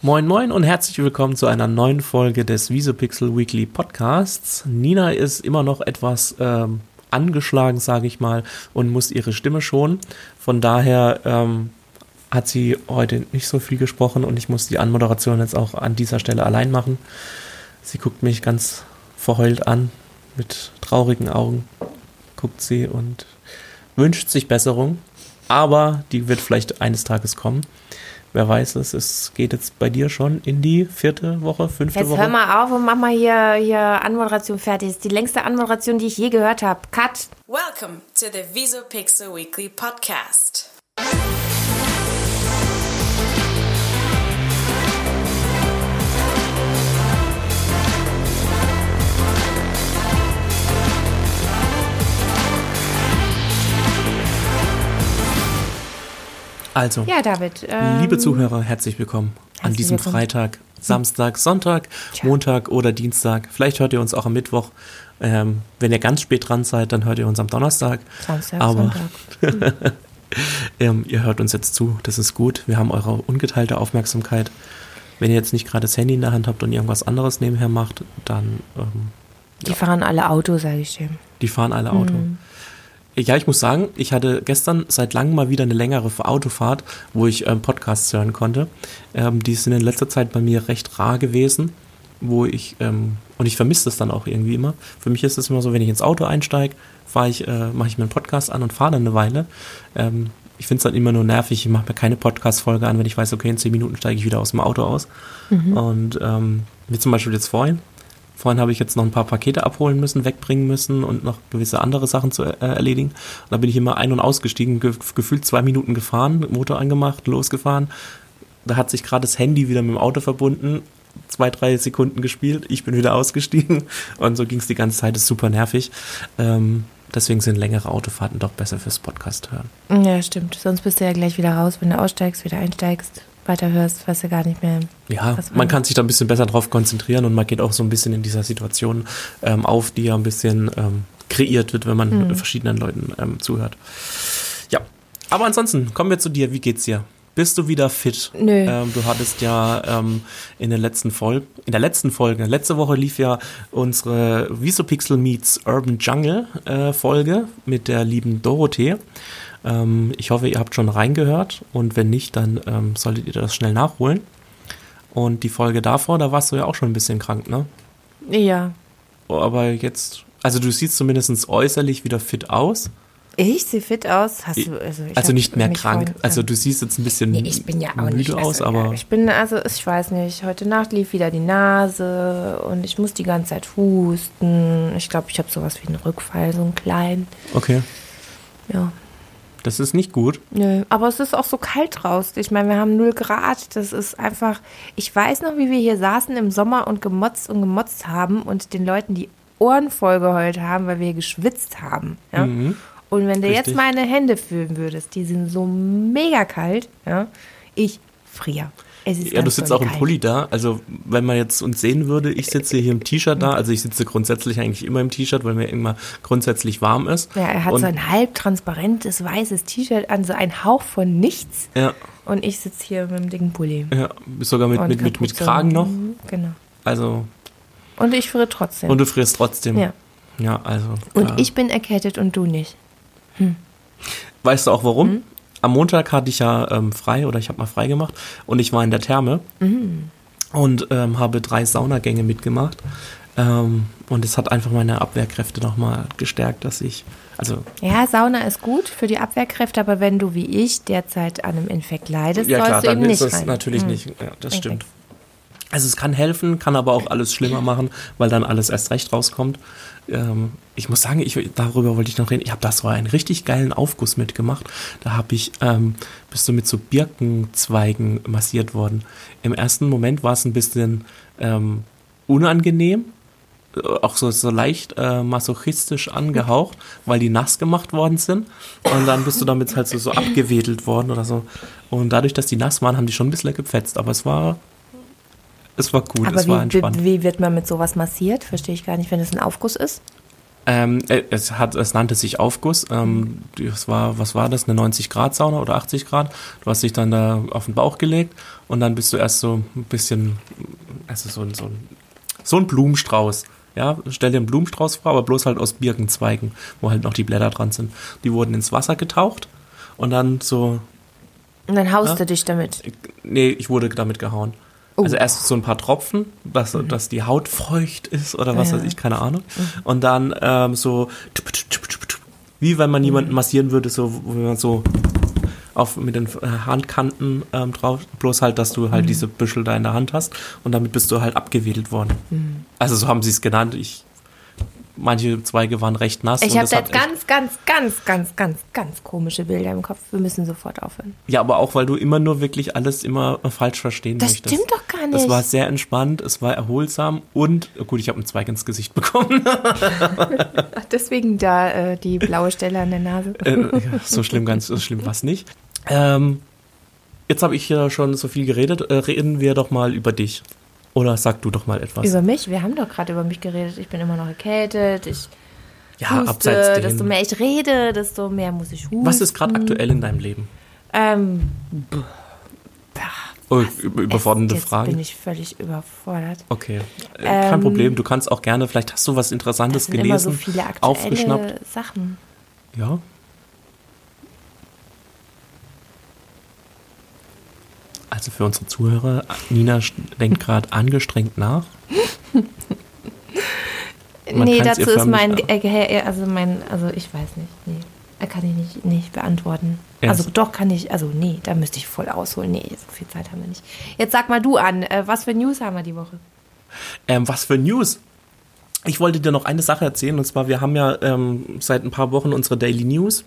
Moin Moin und herzlich willkommen zu einer neuen Folge des Visopixel Weekly Podcasts. Nina ist immer noch etwas ähm, angeschlagen, sage ich mal, und muss ihre Stimme schonen. Von daher ähm, hat sie heute nicht so viel gesprochen und ich muss die Anmoderation jetzt auch an dieser Stelle allein machen. Sie guckt mich ganz verheult an, mit traurigen Augen guckt sie und wünscht sich Besserung. Aber die wird vielleicht eines Tages kommen. Wer weiß es, es geht jetzt bei dir schon in die vierte Woche, fünfte Jetzt Woche. hör mal auf und mach mal hier, hier Anmoderation fertig. Das ist die längste Anmoderation, die ich je gehört habe. Cut! Welcome to the Visopixel Weekly Podcast. Also, Ja, David. Ähm, liebe Zuhörer, herzlich willkommen an herzlich diesem willkommen. Freitag, Samstag, Sonntag, Tja. Montag oder Dienstag. Vielleicht hört ihr uns auch am Mittwoch. Ähm, wenn ihr ganz spät dran seid, dann hört ihr uns am Donnerstag. Samstag, Aber Sonntag. ähm, ihr hört uns jetzt zu, das ist gut. Wir haben eure ungeteilte Aufmerksamkeit. Wenn ihr jetzt nicht gerade das Handy in der Hand habt und irgendwas anderes nebenher macht, dann ähm, Die fahren alle Auto, sage ich dir. die fahren alle Auto. Mhm. Ja, ich muss sagen, ich hatte gestern seit langem mal wieder eine längere Autofahrt, wo ich ähm, Podcasts hören konnte. Ähm, die sind in letzter Zeit bei mir recht rar gewesen, wo ich, ähm, und ich vermisse das dann auch irgendwie immer. Für mich ist es immer so, wenn ich ins Auto einsteige, fahre ich, äh, mache ich mir einen Podcast an und fahre dann eine Weile. Ähm, ich finde es dann immer nur nervig, ich mache mir keine Podcast-Folge an, wenn ich weiß, okay, in zehn Minuten steige ich wieder aus dem Auto aus. Und ähm, wie zum Beispiel jetzt vorhin. Vorhin habe ich jetzt noch ein paar Pakete abholen müssen, wegbringen müssen und noch gewisse andere Sachen zu äh, erledigen. Und da bin ich immer ein- und ausgestiegen, ge gefühlt zwei Minuten gefahren, Motor angemacht, losgefahren. Da hat sich gerade das Handy wieder mit dem Auto verbunden, zwei, drei Sekunden gespielt, ich bin wieder ausgestiegen und so ging es die ganze Zeit, ist super nervig. Ähm, deswegen sind längere Autofahrten doch besser fürs Podcast hören. Ja, stimmt. Sonst bist du ja gleich wieder raus, wenn du aussteigst, wieder einsteigst, weiterhörst, weißt du gar nicht mehr. Ja, man kann sich da ein bisschen besser drauf konzentrieren und man geht auch so ein bisschen in dieser Situation ähm, auf, die ja ein bisschen ähm, kreiert wird, wenn man Mhm. verschiedenen Leuten ähm, zuhört. Ja, aber ansonsten kommen wir zu dir. Wie geht's dir? Bist du wieder fit? Nö. Ähm, du hattest ja ähm, in der letzten Folge, in der letzten Folge, letzte Woche lief ja unsere Visopixel meets Urban Jungle äh, Folge mit der lieben Dorothee. Ähm, ich hoffe, ihr habt schon reingehört und wenn nicht, dann ähm, solltet ihr das schnell nachholen. Und die Folge davor, da warst du ja auch schon ein bisschen krank, ne? Ja. Aber jetzt, also du siehst zumindest äußerlich wieder fit aus. Ich sehe fit aus. Hast du, also Also nicht mehr krank. Also du siehst jetzt ein bisschen Nee, ich bin ja auch müde nicht aus, also, aber Ich bin, also, ich weiß nicht, heute Nacht lief wieder die Nase und ich muss die ganze Zeit husten. Ich glaube, ich habe sowas wie einen Rückfall, so einen kleinen. okay, Ja. Das ist nicht gut. Nö, aber es ist auch so kalt draußen. Ich meine, wir haben 0 Grad. Das ist einfach. Ich weiß noch, wie wir hier saßen im Sommer und gemotzt und gemotzt haben und den Leuten die Ohren vollgeheult haben, weil wir geschwitzt haben. Ja? Mhm. Und wenn du Richtig. jetzt meine Hände fühlen würdest, die sind so mega kalt. Ja? Ich friere. Ja, du sitzt auch im kalt. Pulli da. Also, wenn man jetzt uns sehen würde, ich sitze hier im T-Shirt da. Also, ich sitze grundsätzlich eigentlich immer im T-Shirt, weil mir immer grundsätzlich warm ist. Ja, er hat Und, so ein halbtransparentes weißes T-Shirt an, so ein Hauch von nichts. ja, Und ich sitze hier mit dem dicken Pulli. ja, sogar mit, Und mit, mit, mit. Kragen noch. Mhm, Genau. Also, Und ich friere trotzdem. und du frierst trotzdem. Ja. Ja, also. Und äh, ich bin erkältet und du nicht. Weißt du auch warum? Mhm. Am Montag hatte ich ja ähm, frei oder ich habe mal frei gemacht und ich war in der Therme Mhm. und ähm, habe drei Saunagänge mitgemacht. Ähm, und es hat einfach meine Abwehrkräfte nochmal gestärkt, dass ich, also Ja, Sauna ist gut für die Abwehrkräfte, aber wenn du wie ich derzeit an einem Infekt leidest, ja sollst klar, du dann eben ist nicht das rein. natürlich Hm. nicht, ja, das Okay. stimmt. Also es kann helfen, kann aber auch alles schlimmer machen, weil dann alles erst recht rauskommt. Ähm, ich muss sagen, ich, darüber wollte ich noch reden. Ich habe da so einen richtig geilen Aufguss mitgemacht. Da habe ich, ähm, bist du mit so Birkenzweigen massiert worden. Im ersten Moment war es ein bisschen ähm, unangenehm, äh, auch so, so leicht äh, masochistisch angehaucht, weil die nass gemacht worden sind. Und dann bist du damit halt so, so abgewedelt worden oder so. Und dadurch, dass die nass waren, haben die schon ein bisschen gepfetzt. Aber es war, es war gut, Aber es war wie, entspannt. wie, wie wird man mit sowas massiert? Verstehe ich gar nicht, wenn es ein Aufguss ist. Ähm, äh, es, hat, es nannte sich Aufguss. Ähm, das war, was war das, eine 90-Grad-Sauna oder 80 Grad? Du hast dich dann da auf den Bauch gelegt und dann bist du erst so ein bisschen, also so, ein- so, so ein Blumenstrauß. Ja, stell dir einen Blumenstrauß vor, aber bloß halt aus Birkenzweigen, wo halt noch die Blätter dran sind. Die wurden ins Wasser getaucht und dann so Und dann haust Ja. du dich damit. Nee, ich wurde damit gehauen. Oh. Also erst so ein paar Tropfen, dass, dass die Haut feucht ist oder was Ja. Mhm. weiß ich, keine Ahnung. Und dann ähm, so tup, tup, tup, wie wenn man Mhm. jemanden massieren würde, so wo man so auf mit den äh, Handkanten ähm, drauf, bloß halt, dass du halt Mhm. diese Büschel da in der Hand hast und damit bist du halt abgewedelt worden. Mhm. Also so haben sie es genannt. Ich manche Zweige waren recht nass. Ich habe das jetzt ganz, ganz, ganz, ganz, ganz, ganz komische Bilder im Kopf. Wir müssen sofort aufhören. Ja, aber auch, weil du immer nur wirklich alles immer äh, falsch verstehen Das möchtest. stimmt doch nicht. Es war sehr entspannt, es war erholsam und, äh, gut, ich habe einen Zweig ins Gesicht bekommen. Ach, deswegen da äh, die blaue Stelle an der Nase. äh, so schlimm, ganz so schlimm war es nicht. Ähm, jetzt habe ich hier schon so viel geredet. Äh, reden wir doch mal über dich. Oder sag du doch mal etwas. Über mich? Wir haben doch gerade über mich geredet. Ich bin immer noch erkältet. Ich ja, huste. abseits Desto mehr ich rede, desto mehr muss ich husten. Was ist gerade aktuell in deinem Leben? Ähm, Oh, über- überfordernde jetzt Fragen. bin ich völlig überfordert. Okay, äh, kein Ähm, Problem. Du kannst auch gerne, vielleicht hast du was Das Interessantes sind immer so gelesen, viele aufgeschnappt. aktuelle Sachen. Ja. Also für unsere Zuhörer, Nina denkt gerade angestrengt nach. Man nee, dazu ist mein, äh, Ge- also mein, also ich weiß nicht, nee. Er kann ich nicht, nicht beantworten. Ja, also so- doch kann ich, also nee, da müsste ich voll ausholen. Nee, so viel Zeit haben wir nicht. Jetzt sag mal du an, äh, was für News haben wir die Woche? Ähm, was für News? Ich wollte dir noch eine Sache erzählen, und zwar, wir haben ja ähm, seit ein paar Wochen unsere Daily News.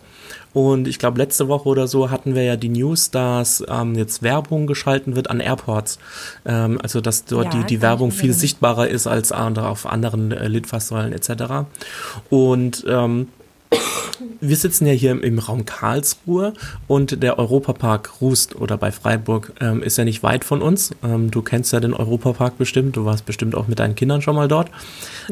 Und ich glaube, letzte Woche oder so hatten wir ja die News, dass ähm, jetzt Werbung geschalten wird an Airports. Ähm, also, dass dort Ja, die, die Werbung viel sichtbarer ist als andere, auf anderen äh, Litfaßsäulen etc. Und ähm, wir sitzen ja hier im, im Raum Karlsruhe und der Europapark Rust oder bei Freiburg ähm, ist ja nicht weit von uns. Ähm, du kennst ja den Europapark bestimmt, du warst bestimmt auch mit deinen Kindern schon mal dort.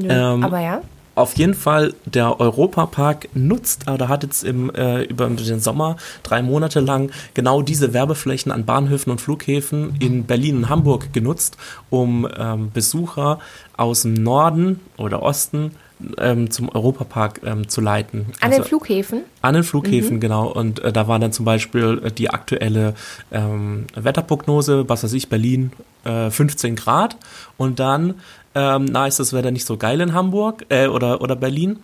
Ähm, Aber ja, Auf jeden Fall, der Europapark nutzt oder hat jetzt im, äh, über den Sommer drei Monate lang genau diese Werbeflächen an Bahnhöfen und Flughäfen in Berlin und Hamburg genutzt, um ähm, Besucher aus dem Norden oder Osten ähm, zum Europapark ähm, zu leiten. an Also- den Flughäfen. an den Flughäfen, genau. Und äh, da war dann zum Beispiel äh, die aktuelle ähm, Wetterprognose, was weiß ich, Berlin äh, 15 Grad. Und dann, ähm, na, ist das Wetter nicht so geil in Hamburg äh, oder, oder Berlin.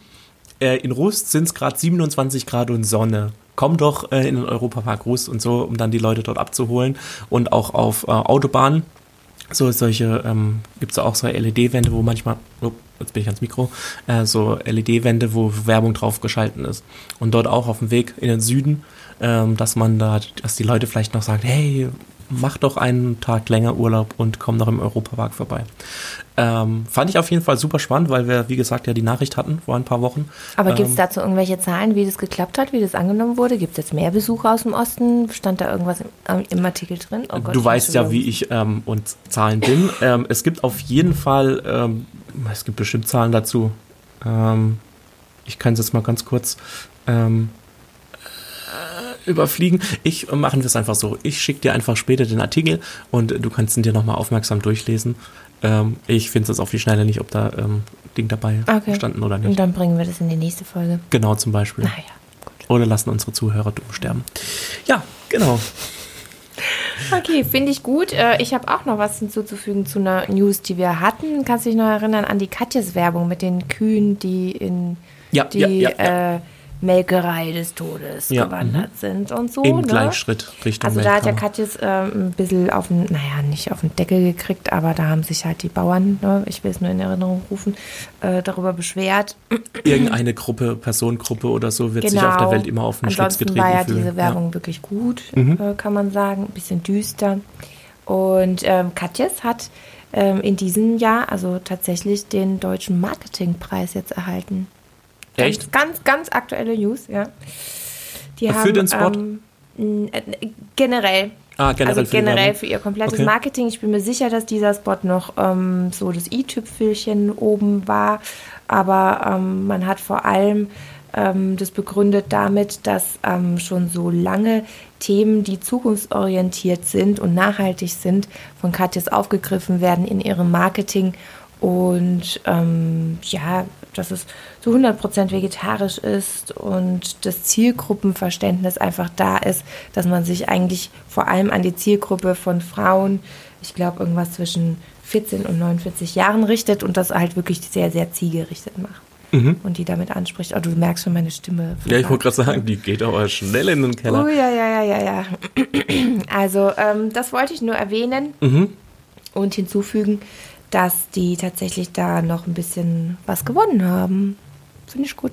Äh, in Rust sind es gerade 27 Grad und Sonne. Komm doch äh, in den Europapark Rust und so, um dann die Leute dort abzuholen. Und auch auf äh, Autobahnen so solche, ähm, gibt es auch so LED-Wände, wo manchmal, oh, jetzt bin ich ans Mikro, äh, so LED-Wände, wo Werbung drauf geschalten ist. Und dort auch auf dem Weg in den Süden, ähm, dass man da, dass die Leute vielleicht noch sagen, hey, mach doch einen Tag länger Urlaub und komm noch im Europapark vorbei. Ähm, fand ich auf jeden Fall super spannend, weil wir, wie gesagt, ja die Nachricht hatten vor ein paar Wochen. Aber gibt es Ähm, dazu irgendwelche Zahlen, wie das geklappt hat, wie das angenommen wurde? Gibt es jetzt mehr Besucher aus dem Osten? Stand da irgendwas im, ähm, im Artikel drin? Oh Gott, du weißt ja, wie ich ähm, und Zahlen bin. ähm, es gibt auf jeden Fall, ähm, es gibt bestimmt Zahlen dazu. Ähm, ich kann es jetzt mal ganz kurz ähm, äh, überfliegen. Ich äh, machen wir es einfach so. Ich schicke dir einfach später den Artikel und du kannst ihn dir nochmal aufmerksam durchlesen. Ähm, ich finde es jetzt auf die Schnelle nicht, ob da ähm, Ding dabei Okay. standen oder Und nicht. dann bringen wir das in die nächste Folge. Genau zum Beispiel. Naja, gut. Oder lassen unsere Zuhörer dumm sterben. Ja, genau. Okay, finde ich gut. Äh, Ich habe auch noch was hinzuzufügen zu einer News, die wir hatten. Kannst du dich noch erinnern an die Katjes Werbung mit den Kühen, die in Ja, die ja, ja. Äh, Melkerei des Todes Ja, gewandert sind und so. Im ne? Gleichschritt Richtung Also da hat ja. Katjes ähm, ein bisschen auf den, naja, nicht auf den Deckel gekriegt, aber da haben sich halt die Bauern, ne, ich will es nur in Erinnerung rufen, äh, darüber beschwert. irgendeine Gruppe, Personengruppe oder so wird sich auf der Welt immer auf den Schlips Genau. Ansonsten getreten war ja fühlen. diese Werbung wirklich gut, äh, kann man sagen. Ein bisschen düster. Und ähm, Katjes hat ähm, in diesem Jahr also tatsächlich den deutschen Marketingpreis jetzt erhalten. Echt? Ganz, ganz aktuelle News, ja. Die Für den Spot? Ähm, äh, generell. Ah, generell also für generell für ihr komplettes Okay. Marketing. Ich bin mir sicher, dass dieser Spot noch ähm, so das i-Tüpfelchen oben war. aber ähm, man hat vor allem ähm, das begründet damit, dass ähm, schon so lange Themen, die zukunftsorientiert sind und nachhaltig sind, von Katjes aufgegriffen werden in ihrem Marketing und ähm, ja, dass es zu 100% vegetarisch ist und das Zielgruppenverständnis einfach da ist, dass man sich eigentlich vor allem an die Zielgruppe von Frauen, ich glaube irgendwas zwischen 14 und 49 Jahren richtet und das halt wirklich sehr, sehr zielgerichtet macht. Mhm. Und die damit anspricht. Oh, du merkst schon meine Stimme. Ja, ich wollte gerade sagen, die geht aber schnell in den Keller. Oh, ja, ja, ja, ja, ja. Also, ähm, das wollte ich nur erwähnen mhm. und hinzufügen, dass die tatsächlich da noch ein bisschen was gewonnen haben. Finde ich gut.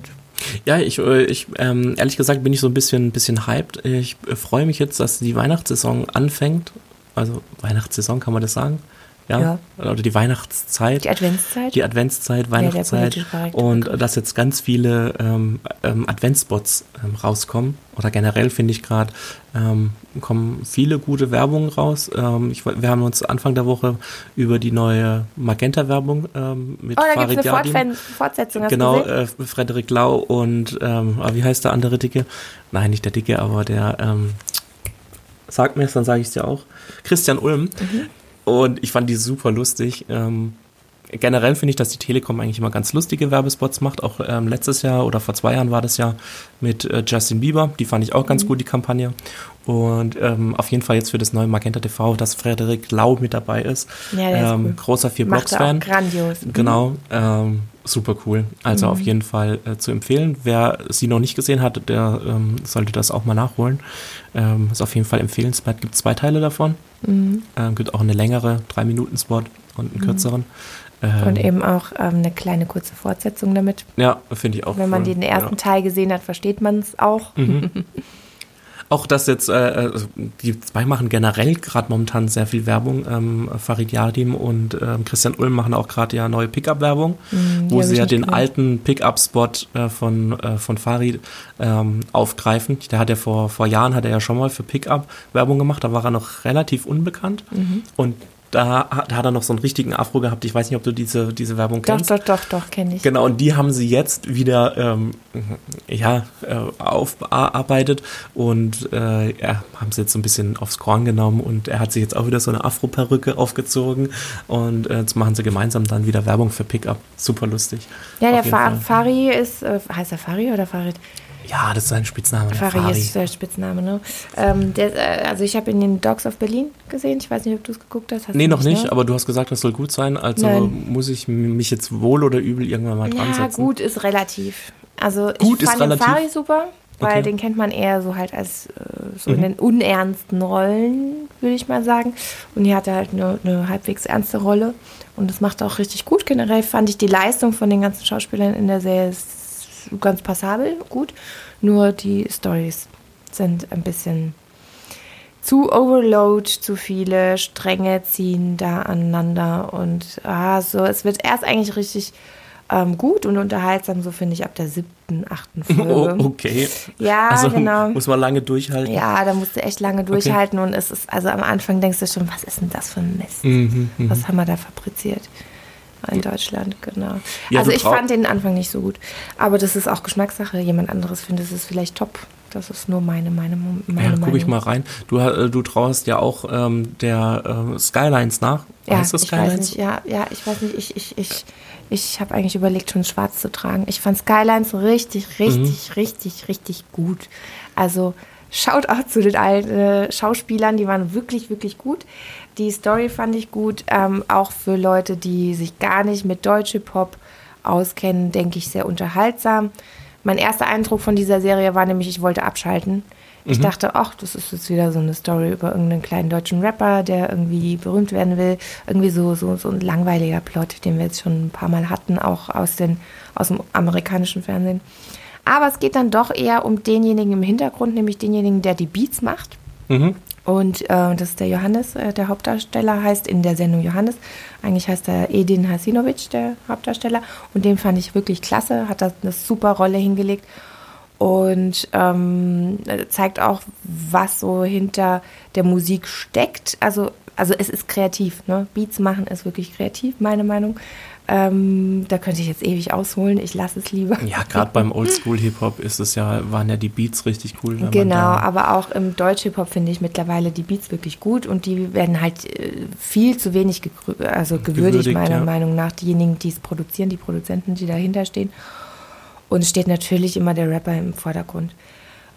Ja, ich, äh, ich ähm, ehrlich gesagt bin ich so ein bisschen, bisschen hyped. Ich äh, freue mich jetzt, dass die Weihnachtssaison anfängt. Also Weihnachtssaison kann man das sagen? Ja? ja. Oder die Weihnachtszeit. Die Adventszeit. Die Adventszeit, Weihnachtszeit. Ja, und dass jetzt ganz viele ähm, ähm, Adventspots ähm, rauskommen. Oder generell finde ich gerade, ähm, kommen viele gute Werbungen raus. Ähm, ich, wir haben uns Anfang der Woche über die neue Magenta-Werbung mit Oh, da gibt es eine Fortsetzung. genau, äh, Frederik Lau und ah, wie heißt der andere Dicke? Nein, nicht der Dicke, aber der sagt mir es, dann sage ich es dir auch. Christian Ulm. Mhm. Und ich fand die super lustig. Ähm, generell finde ich, dass die Telekom eigentlich immer ganz lustige Werbespots macht. Auch ähm, letztes Jahr oder vor zwei Jahren war das ja mit äh, Justin Bieber. Die fand ich auch ganz mhm. gut, die Kampagne. Und ähm, auf jeden Fall jetzt für das neue Magenta TV, dass Frederik Lau mit dabei ist. Ja, der ähm, ist cool. Großer vier Blocks Fan. Grandios. Mhm. Genau. Ähm, super cool. Also mhm. auf jeden Fall äh, zu empfehlen. Wer sie noch nicht gesehen hat, der ähm, sollte das auch mal nachholen. Ähm, ist auf jeden Fall empfehlenswert. Gibt zwei Teile davon. Mhm. Ähm, gibt auch eine längere, drei Minuten Spot und einen mhm. kürzeren. Ähm, und eben auch ähm, eine kleine kurze Fortsetzung damit. Ja, finde ich auch. Wenn man den ersten ja. Teil gesehen hat, versteht man es auch. Auch das jetzt, äh, also die zwei machen generell gerade momentan sehr viel Werbung. Ähm, Farid Yadim und ähm, Christian Ulm machen auch gerade ja neue Pickup-Werbung, mhm, wo sie ja den gehört. alten Pickup-Spot äh, von, äh, von Farid ähm, aufgreifen. Der hat ja vor, vor Jahren hat er ja schon mal für Pickup Werbung gemacht, da war er noch relativ unbekannt. Mhm. Und da, da hat er noch so einen richtigen Afro gehabt. Ich weiß nicht, ob du diese, diese Werbung kennst. Doch, doch, doch, doch, kenne ich. Genau, und die haben sie jetzt wieder ähm, ja, äh, aufarbeitet und äh, ja, haben sie jetzt so ein bisschen aufs Korn genommen und er hat sich jetzt auch wieder so eine Afro-Perücke aufgezogen und äh, jetzt machen sie gemeinsam dann wieder Werbung für Pickup. Super lustig. Ja, der Fa Fari ist, äh, heißt er Fari oder Farid? Ja, das ist sein Spitzname. Fari, Fari. ist der Spitzname, ne? Ähm, der, äh, also ich habe ihn in den Dogs of Berlin gesehen. Ich weiß nicht, ob du es geguckt hast. hast nee, noch nicht, ne? aber du hast gesagt, das soll gut sein. Also Nein. muss ich mich jetzt wohl oder übel irgendwann mal dran setzen. Ja, gut ist relativ. Also gut ich fand den Fari super, weil okay. den kennt man eher so halt als äh, so mhm. in den unernsten Rollen, würde ich mal sagen. Und hier hat er halt eine, eine halbwegs ernste Rolle. Und das macht er auch richtig gut. Generell fand ich die Leistung von den ganzen Schauspielern in der Serie ganz passabel, gut. Nur die Stories sind ein bisschen zu overload, zu viele Stränge ziehen da aneinander und ah, so, es wird erst eigentlich richtig ähm, gut und unterhaltsam, so finde ich, ab der siebten, achten Folge. Oh, okay. Ja, also, genau. Muss man lange durchhalten. Ja, da musst du echt lange durchhalten okay. und es ist, also am Anfang denkst du schon, was ist denn das für ein Mist? Mhm, mhm. was haben wir da fabriziert? In Deutschland, genau. Ja, also ich fand den Anfang nicht so gut. Aber das ist auch Geschmackssache. Jemand anderes findet es vielleicht top. Das ist nur meine, meine, meine ja, guck ich mal rein. Du, äh, du traust ja auch ähm, der äh, Skylines nach. Ja, heißt das Skylines? Ich weiß nicht, ja, ja, ich weiß nicht. Ich, ich, ich, ich habe eigentlich überlegt, schon schwarz zu tragen. Ich fand Skylines richtig, richtig, mhm. richtig, richtig gut. Also schaut auch zu den alten äh, Schauspielern, die waren wirklich, wirklich gut. Die Story fand ich gut, ähm, auch für Leute, die sich gar nicht mit Deutsche Pop auskennen, denke ich sehr unterhaltsam. Mein erster Eindruck von dieser Serie war nämlich, ich wollte abschalten. Ich mhm. dachte, ach, das ist jetzt wieder so eine Story über irgendeinen kleinen deutschen Rapper, der irgendwie berühmt werden will. Irgendwie so, so, so ein langweiliger Plot, den wir jetzt schon ein paar Mal hatten, auch aus, den, aus dem amerikanischen Fernsehen. Aber es geht dann doch eher um denjenigen im Hintergrund, nämlich denjenigen, der die Beats macht. Mhm. Und äh, das ist der Johannes, äh, der Hauptdarsteller heißt in der Sendung Johannes. Eigentlich heißt er Edin Hasinovic, der Hauptdarsteller. Und den fand ich wirklich klasse, hat da eine super Rolle hingelegt und ähm, zeigt auch, was so hinter der Musik steckt. Also also es ist kreativ, ne? Beats machen ist wirklich kreativ, meine Meinung. Ähm, da könnte ich jetzt ewig ausholen, ich lasse es lieber. Ja, gerade beim Oldschool-Hip-Hop ist es ja, waren ja die Beats richtig cool. Genau, aber auch im Deutsch-Hip-Hop finde ich mittlerweile die Beats wirklich gut und die werden halt äh, viel zu wenig also gewürdigt, Gewürdigt, meiner ja. Meinung nach. Diejenigen, die es produzieren, die Produzenten, die dahinter stehen. Und es steht natürlich immer der Rapper im Vordergrund.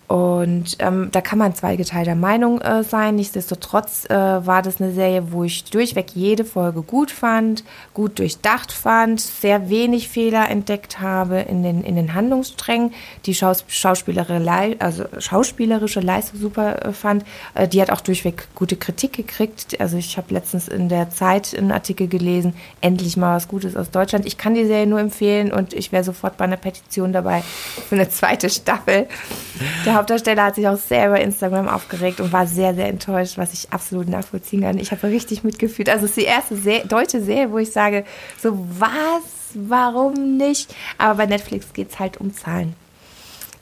Und ähm, da kann man zweigeteilter Meinung äh, sein. Nichtsdestotrotz äh, war das eine Serie, wo ich durchweg jede Folge gut fand, gut durchdacht fand, sehr wenig Fehler entdeckt habe in den, in den Handlungssträngen, die Schaus Schauspielerische, also schauspielerische Leistung super äh, fand. Äh, die hat auch durchweg gute Kritik gekriegt. Also ich habe letztens in der Zeit einen Artikel gelesen, endlich mal was Gutes aus Deutschland. Ich kann die Serie nur empfehlen und ich wäre sofort bei einer Petition dabei für eine zweite Staffel. Hauptdarsteller hat sich auch sehr über Instagram aufgeregt und war sehr, sehr enttäuscht, was ich absolut nachvollziehen kann. Ich habe richtig mitgefühlt. Also es ist die erste Se deutsche Serie, wo ich sage, so was, warum nicht? Aber bei Netflix geht es halt um Zahlen.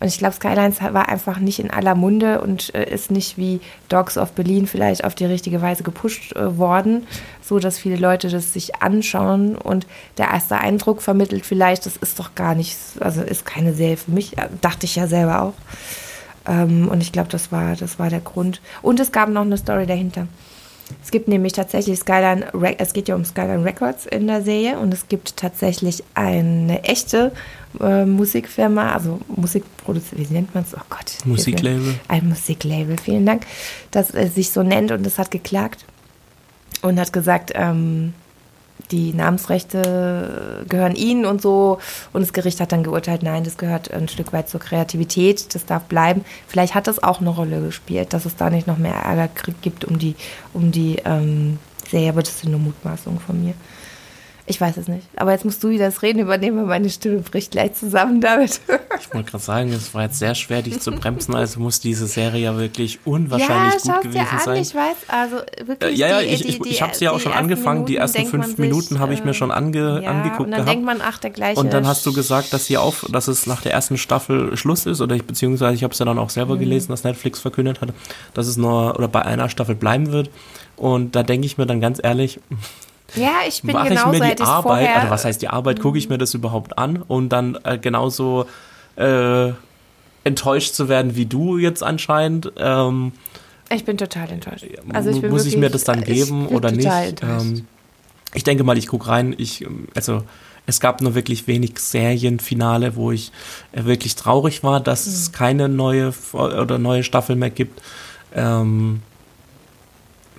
Und ich glaube, Skylines war einfach nicht in aller Munde und äh, ist nicht wie Dogs of Berlin vielleicht auf die richtige Weise gepusht äh, worden, so dass viele Leute das sich anschauen und der erste Eindruck vermittelt vielleicht, das ist doch gar nicht, also ist keine Serie für mich, äh, dachte ich ja selber auch. Ähm, und ich glaube, das war, das war der Grund. Und es gab noch eine Story dahinter. Es gibt nämlich tatsächlich Skyline, es geht ja um Skyline Records in der Serie und es gibt tatsächlich eine echte äh, Musikfirma, also Musikproduzent, wie nennt man es? Oh Gott. Musiklabel. Ein Musiklabel, vielen Dank, das äh, sich so nennt und es hat geklagt und hat gesagt, ähm, die Namensrechte gehören ihnen und so. Und das Gericht hat dann geurteilt, nein, das gehört ein Stück weit zur Kreativität, das darf bleiben. Vielleicht hat das auch eine Rolle gespielt, dass es da nicht noch mehr Ärger gibt um die, um die ähm, Serie, aber das sind nur Mutmaßungen von mir. Ich weiß es nicht. Aber jetzt musst du wieder das Reden übernehmen, weil meine Stimme bricht gleich zusammen damit. Ich wollte gerade sagen, es war jetzt sehr schwer, dich zu bremsen, also muss diese Serie ja wirklich unwahrscheinlich gut schau's gewesen dir an, sein. ich weiß, also Äh, wirklich. ja, ja, die, ich, die, ich, die, ich habe sie ja auch die schon ersten angefangen. Die Minuten ersten denkt fünf sich, Minuten habe ich mir äh, schon ange, ja, angeguckt und dann gehabt. denkt man, ach, der gleiche. Und dann hast du gesagt, dass sie auf, dass es nach der ersten Staffel Schluss ist, oder ich, beziehungsweise ich habe es ja dann auch Mhm. selber gelesen, dass Netflix verkündet hat, dass es nur oder bei einer Staffel bleiben wird. Und da denke ich mir dann ganz ehrlich, Ja, ich bin mache ich genauso, mir die Arbeit, vorher, also was heißt die Arbeit, gucke ich mir das überhaupt an und dann äh, genauso äh, enttäuscht zu werden wie du jetzt anscheinend. Ähm, Ich bin total enttäuscht. Also ich bin muss ich wirklich, mir das dann ich geben oder nicht? Ähm, ich denke mal, ich gucke rein. Ich, ähm, also es gab nur wirklich wenig Serienfinale, wo ich äh, wirklich traurig war, dass es Mhm. keine neue oder neue Staffel mehr gibt. Ähm,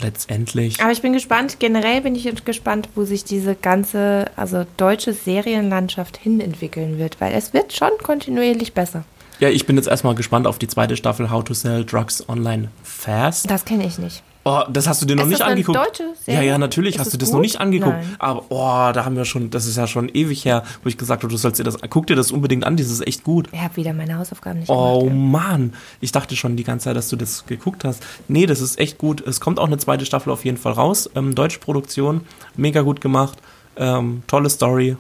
letztendlich. Aber ich bin gespannt, generell bin ich jetzt gespannt, wo sich diese ganze, also deutsche Serienlandschaft hinentwickeln wird, weil es wird schon kontinuierlich besser. Ja, ich bin jetzt erstmal gespannt auf die zweite Staffel How to Sell Drugs Online Fast. Das kenne ich nicht. Oh, das hast du dir noch Ist nicht das eine angeguckt. deutsche ja, Serie? ja, natürlich Ist hast du das gut? noch nicht angeguckt. Nein. Aber oh, da haben wir schon, das ist ja schon ewig her, wo ich gesagt habe, du sollst dir das, guck dir das unbedingt an, das ist echt gut. Ich habe wieder meine Hausaufgaben nicht Oh gemacht. Mann, ich dachte schon die ganze Zeit, dass du das geguckt hast. Nee, das ist echt gut. Es kommt auch eine zweite Staffel auf jeden Fall raus. Ähm, deutsche Produktion, mega gut gemacht. Ähm, tolle Story,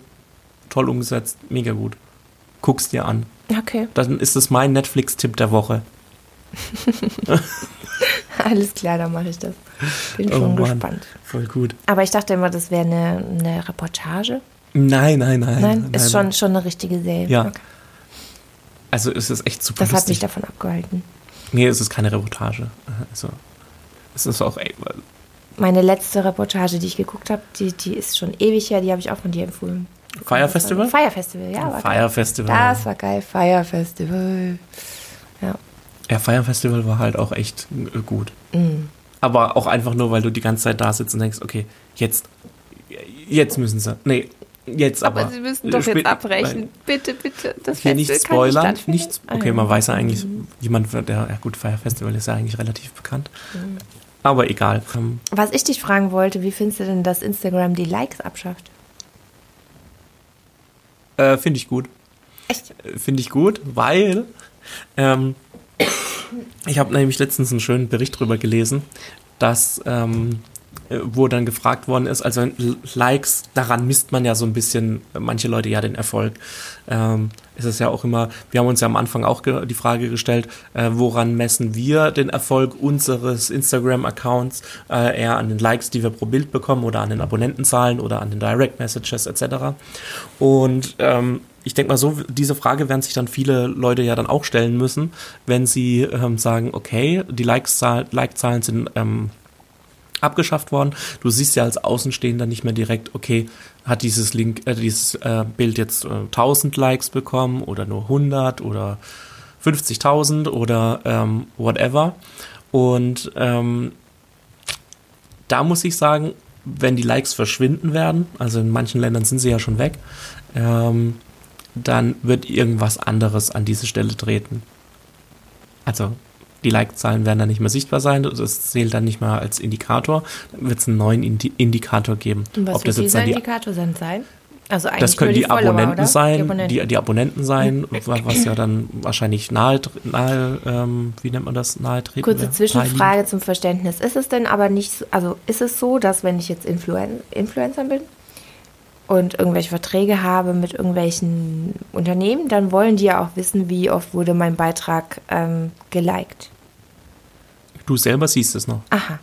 toll umgesetzt, mega gut. Guck's dir an. Ja. Okay, Dann ist es mein Netflix-Tipp der Woche. alles klar, dann mache ich das. Bin Oh schon Mann. gespannt. Voll gut. Aber ich dachte immer, das wäre eine, eine Reportage. Nein, nein, nein. Nein, ist schon, schon eine richtige Serie. Ja. Okay. Also es ist echt super Das hat lustig. mich davon abgehalten. Nee, es ist keine Reportage. Also, es ist auch, ey, Meine letzte Reportage, die ich geguckt habe, die, die ist schon ewig her, die habe ich auch von dir empfohlen. Fire Festival? Fire Festival, ja. War Fire geil. Festival. Das war geil, Fire Festival. Ja. Ja, Fire Festival war halt auch echt äh, gut. Mm. Aber auch einfach nur, weil du die ganze Zeit da sitzt und denkst, okay, jetzt, jetzt müssen sie. Nee, jetzt aber. Aber, Sie müssen doch Spät- jetzt abbrechen. Bitte, bitte. Das Hier Festival nicht kann nicht spoilern. Nichts. Ah, Okay, man weiß ja eigentlich, jemand, wird- der, ja gut, Fire Festival ist ja eigentlich relativ bekannt. Aber egal. Ähm, Was ich dich fragen wollte, wie findest du denn, dass Instagram die Likes abschafft? Äh, Finde ich gut. Echt? Äh, Finde ich gut, weil ähm, ich habe nämlich letztens einen schönen Bericht drüber gelesen, dass ähm, äh, wo dann gefragt worden ist, also Likes, daran misst man ja so ein bisschen, manche Leute ja den Erfolg. Ähm, es ja auch immer, wir haben uns ja am Anfang auch die Frage gestellt, äh, woran messen wir den Erfolg unseres Instagram-Accounts? Äh, eher an den Likes, die wir pro Bild bekommen oder an den Abonnentenzahlen oder an den Direct Messages etc. Und ähm, ich denke mal so, diese Frage werden sich dann viele Leute ja dann auch stellen müssen, wenn sie ähm, sagen, okay, die Like-Zahlen like sind ähm, abgeschafft worden. Du siehst ja als Außenstehender nicht mehr direkt, okay, hat dieses Link, äh, dieses äh, Bild jetzt äh, 1000 Likes bekommen oder nur 100 oder 50.000 oder ähm, whatever. Und ähm, da muss ich sagen, wenn die Likes verschwinden werden, also in manchen Ländern sind sie ja schon weg, ähm, dann wird irgendwas anderes an diese Stelle treten. Also die Like-Zahlen werden dann nicht mehr sichtbar sein, das zählt dann nicht mehr als Indikator, dann wird es einen neuen Indi Indikator geben. Und was Ob wird dieser Indikator dann sein? Also eigentlich das können die, die Abonnenten sein, die Abonnenten. Die, die Abonnenten sein, was ja dann wahrscheinlich nahe, nahe ähm, wie nennt man das, nahe treten. Kurze Zwischenfrage zum Verständnis. Ist es denn aber nicht, also ist es so, dass wenn ich jetzt Influen Influencer bin und irgendwelche Verträge habe mit irgendwelchen Unternehmen, dann wollen die ja auch wissen, wie oft wurde mein Beitrag ähm, geliked. Du selber siehst es noch. Aha.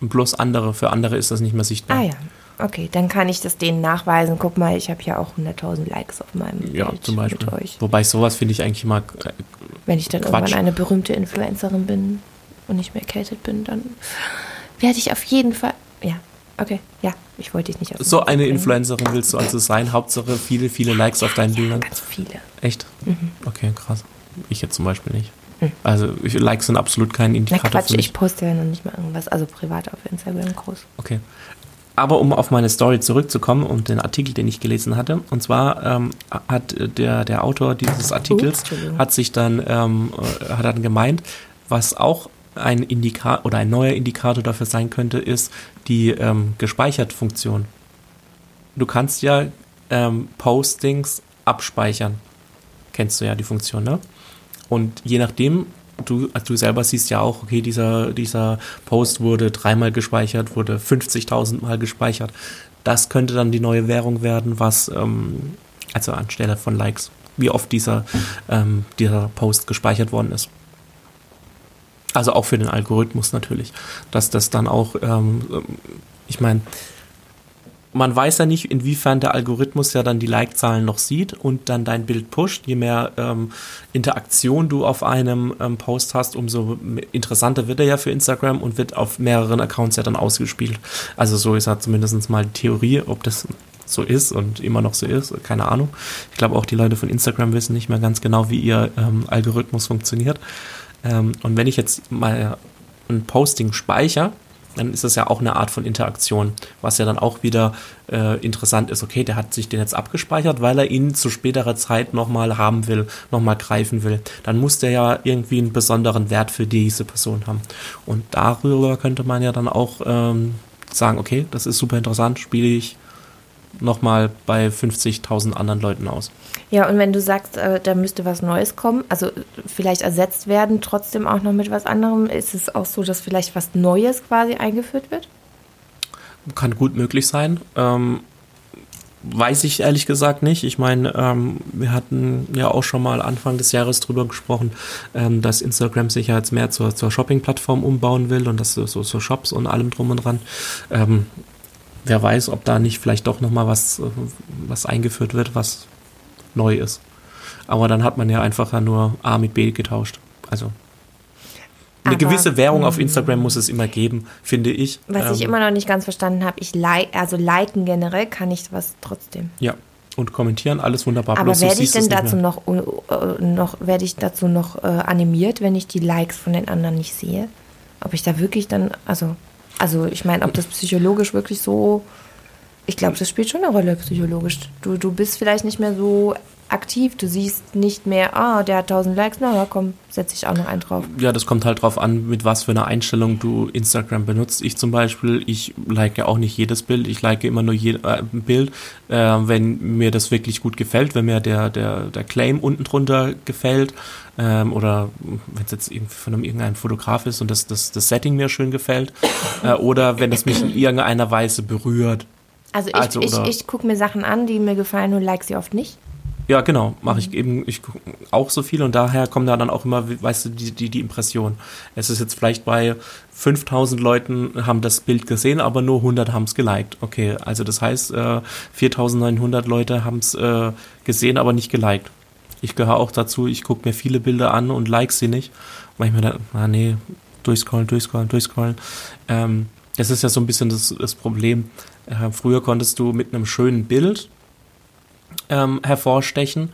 Und bloß andere, für andere ist das nicht mehr sichtbar. Ah ja. Okay, dann kann ich das denen nachweisen. Guck mal, ich habe ja auch 100.000 Likes auf meinem ja, Bild zum Beispiel. mit euch. Wobei sowas finde ich eigentlich immer äh, Wenn ich dann Quatsch. irgendwann eine berühmte Influencerin bin und nicht mehr erkältet bin, dann werde ich auf jeden Fall, okay, ja, ich wollte dich nicht auf So eine Influencerin willst du also sein? Hauptsache viele, viele Likes auf deinen ja, Bildern? ganz viele. Echt? Mhm. Okay, krass. Ich jetzt zum Beispiel nicht. Also ich, Likes sind absolut kein Indikator. Na Quatsch, ich poste ja noch nicht mal irgendwas, also privat auf Instagram groß. Okay. Aber um auf meine Story zurückzukommen und den Artikel, den ich gelesen hatte, und zwar ähm, hat der, der Autor dieses Artikels Ups, hat sich dann, ähm, äh, hat dann gemeint, was auch ein Indikator oder ein neuer Indikator dafür sein könnte, ist die ähm, Gespeichert-Funktion. Du kannst ja ähm, Postings abspeichern. Kennst du ja die Funktion, ne? Und je nachdem, du, also du selber siehst ja auch, okay, dieser, dieser Post wurde dreimal gespeichert, wurde 50.000 Mal gespeichert. Das könnte dann die neue Währung werden, was, ähm, also anstelle von Likes, wie oft dieser, ähm, dieser Post gespeichert worden ist. Also auch für den Algorithmus natürlich, dass das dann auch, ähm, ich meine, man weiß ja nicht, inwiefern der Algorithmus ja dann die Like-Zahlen noch sieht und dann dein Bild pusht. Je mehr ähm, Interaktion du auf einem ähm, Post hast, umso interessanter wird er ja für Instagram und wird auf mehreren Accounts ja dann ausgespielt. Also so ist ja zumindest mal die Theorie, ob das so ist und immer noch so ist, keine Ahnung. Ich glaube auch die Leute von Instagram wissen nicht mehr ganz genau, wie ihr ähm, Algorithmus funktioniert. Ähm, und wenn ich jetzt mal ein Posting speichere, dann ist das ja auch eine Art von Interaktion, was ja dann auch wieder äh, interessant ist. Okay, der hat sich den jetzt abgespeichert, weil er ihn zu späterer Zeit nochmal haben will, nochmal greifen will. Dann muss der ja irgendwie einen besonderen Wert für diese Person haben. Und darüber könnte man ja dann auch ähm, sagen, okay, das ist super interessant, spiele ich nochmal bei 50.000 anderen Leuten aus. Ja, und wenn du sagst, äh, da müsste was Neues kommen, also vielleicht ersetzt werden, trotzdem auch noch mit was anderem, ist es auch so, dass vielleicht was Neues quasi eingeführt wird? Kann gut möglich sein. Ähm, weiß ich ehrlich gesagt nicht. Ich meine, ähm, wir hatten ja auch schon mal Anfang des Jahres drüber gesprochen, ähm, dass Instagram sich ja jetzt mehr zur, zur Shopping-Plattform umbauen will und das so, so Shops und allem drum und dran. Ähm, wer weiß, ob da nicht vielleicht doch nochmal was, äh, was eingeführt wird, was neu ist. Aber dann hat man ja einfach nur A mit B getauscht. Also eine Aber, gewisse Währung auf Instagram muss es immer geben, finde ich. Was ähm, ich immer noch nicht ganz verstanden habe, ich like, also liken generell kann ich was trotzdem. Ja. Und kommentieren, alles wunderbar. Aber werde ich denn dazu noch, uh, noch, werde ich dazu noch uh, animiert, wenn ich die Likes von den anderen nicht sehe? Ob ich da wirklich dann, also, also ich meine, ob das psychologisch wirklich so Ich glaube, das spielt schon eine Rolle psychologisch. Du, du bist vielleicht nicht mehr so aktiv. Du siehst nicht mehr, ah, der hat 1000 Likes, na ja, komm, setze ich auch noch einen drauf. Ja, das kommt halt drauf an, mit was für einer Einstellung du Instagram benutzt. Ich zum Beispiel, ich like ja auch nicht jedes Bild, ich like immer nur je, äh, ein Bild, äh, wenn mir das wirklich gut gefällt, wenn mir der, der, der Claim unten drunter gefällt ähm, oder wenn es jetzt irgendwie von einem, irgendeinem Fotograf ist und das, das, das Setting mir schön gefällt äh, oder wenn es mich in irgendeiner Weise berührt. Also ich, Also, ich, ich gucke mir Sachen an, die mir gefallen und like sie oft nicht. Ja, genau, mache ich eben ich auch so viel und daher kommt da dann auch immer, weißt du, die, die, die Impression. Es ist jetzt vielleicht bei 5000 Leuten haben das Bild gesehen, aber nur 100 haben es geliked. Okay, also das heißt, äh, 4900 Leute haben es äh, gesehen, aber nicht geliked. Ich gehöre auch dazu, ich gucke mir viele Bilder an und like sie nicht. Manchmal dann, ah nee, durchscrollen, durchscrollen, durchscrollen. Ähm, das ist ja so ein bisschen das, das Problem. Äh, früher konntest du mit einem schönen Bild ähm, hervorstechen.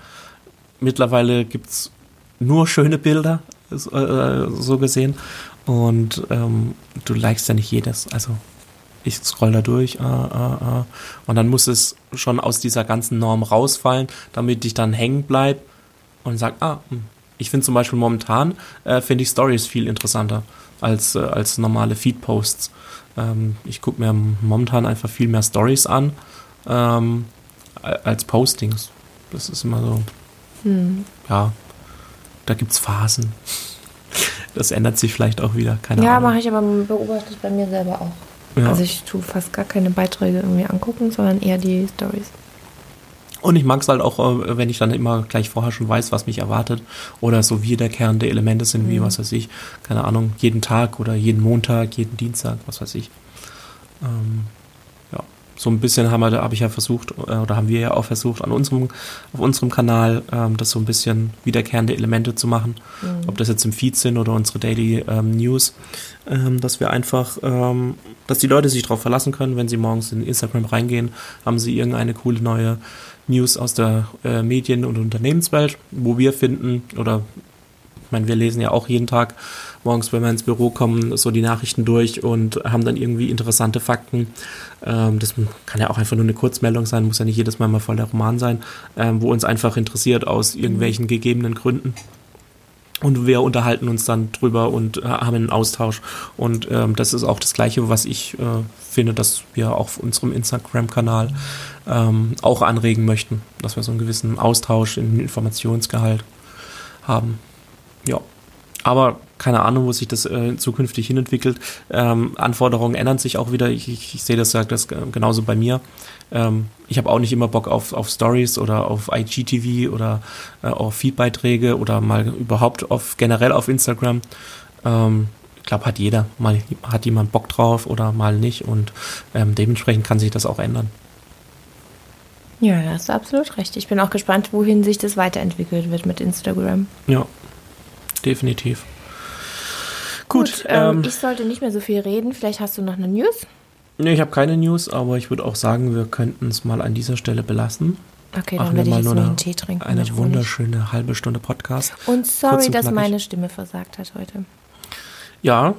Mittlerweile gibt's nur schöne Bilder, so, äh, so gesehen. Und ähm, du likest ja nicht jedes. Also ich scroll da durch ah, ah. und dann muss es schon aus dieser ganzen Norm rausfallen, damit ich dann hängen bleib und sag, ah, hm. ich finde zum Beispiel momentan, äh, finde ich Stories viel interessanter als, äh, als normale Feed-Posts. Ähm, ich gucke mir momentan einfach viel mehr Stories an ähm, als Postings. Das ist immer so, Hm. ja, da gibt's Phasen. Das ändert sich vielleicht auch wieder, keine Ja, Ahnung. mache ich aber beobachte ich bei mir selber auch. Ja. Also ich tue fast gar keine Beiträge irgendwie angucken, sondern eher die Stories. Und ich mag es halt auch, äh, wenn ich dann immer gleich vorher schon weiß, was mich erwartet. Oder so wiederkehrende Elemente sind, wie, was weiß ich, keine Ahnung, jeden Tag oder jeden Montag, jeden Dienstag, was weiß ich. Ähm, ja, so ein bisschen haben wir, habe ich ja versucht, äh, oder haben wir ja auch versucht, an unserem, auf unserem Kanal ähm, das so ein bisschen wiederkehrende Elemente zu machen. Ob das jetzt im Feed sind oder unsere Daily ähm, News, ähm, dass wir einfach, ähm, dass die Leute sich darauf verlassen können, wenn sie morgens in Instagram reingehen, haben sie irgendeine coole neue News aus der äh, Medien- und Unternehmenswelt, wo wir finden, oder ich meine, wir lesen ja auch jeden Tag morgens, wenn wir ins Büro kommen, so die Nachrichten durch und haben dann irgendwie interessante Fakten. Ähm, das kann ja auch einfach nur eine Kurzmeldung sein, muss ja nicht jedes Mal mal voll der Roman sein, ähm, wo uns einfach interessiert aus irgendwelchen gegebenen Gründen. Und wir unterhalten uns dann drüber und äh, haben einen Austausch. Und ähm, das ist auch das Gleiche, was ich äh, finde, dass wir auf unserem Instagram-Kanal ähm, auch anregen möchten, dass wir so einen gewissen Austausch in Informationsgehalt haben. Ja. Aber keine Ahnung, wo sich das äh, zukünftig hinentwickelt. Ähm, Anforderungen ändern sich auch wieder. Ich, ich, ich sehe das, das äh, genauso bei mir. Ähm, ich habe auch nicht immer Bock auf, auf Stories oder auf IGTV oder äh, auf Feedbeiträge oder mal überhaupt auf generell auf Instagram. Ähm, ich glaube, hat jeder. Mal hat jemand Bock drauf oder mal nicht. Und ähm, dementsprechend kann sich das auch ändern. Ja, da hast du absolut recht. Ich bin auch gespannt, wohin sich das weiterentwickelt wird mit Instagram. Ja, definitiv. Gut, ähm, ähm, ich sollte nicht mehr so viel reden. Vielleicht hast du noch eine News? Nee, ich habe keine News, aber ich würde auch sagen, wir könnten es mal an dieser Stelle belassen. Okay, dann werde ich mal jetzt nur einen Tee trinken. eine wunderschöne halbe Stunde Podcast. Und sorry, und dass meine Stimme versagt hat heute. Ja,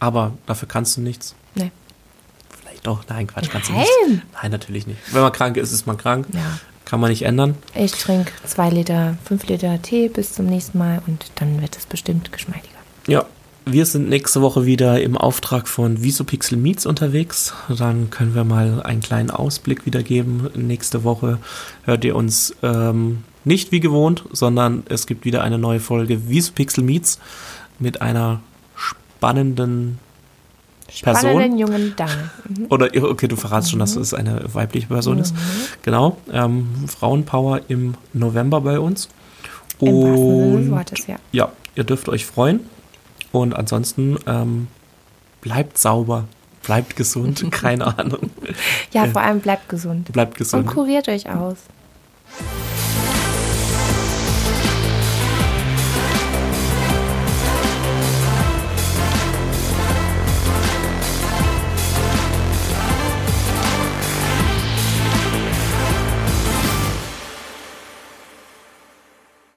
aber dafür kannst du nichts. Nee. Vielleicht doch. Nein, Quatsch, kannst du Nein. nicht. Nein, natürlich nicht. Wenn man krank ist, ist man krank. Ja. Kann man nicht ändern. Ich trinke zwei Liter, fünf Liter Tee bis zum nächsten Mal und dann wird es bestimmt geschmeidiger. Ja. Wir sind nächste Woche wieder im Auftrag von Visopixel Meets unterwegs. Dann können wir mal einen kleinen Ausblick wiedergeben. Nächste Woche hört ihr uns ähm, nicht wie gewohnt, sondern es gibt wieder eine neue Folge Visopixel Meets mit einer spannenden Person. Jungen Dame. Mhm. Oder okay, du verratst schon, dass es eine weibliche Person ist. Genau. Ähm, Frauenpower im November bei uns. Im Und Wortes, ja. ja, ihr dürft euch freuen. Und ansonsten ähm, bleibt sauber, bleibt gesund, keine Ahnung. Ja, vor allem bleibt gesund. Bleibt Und gesund. kuriert euch aus.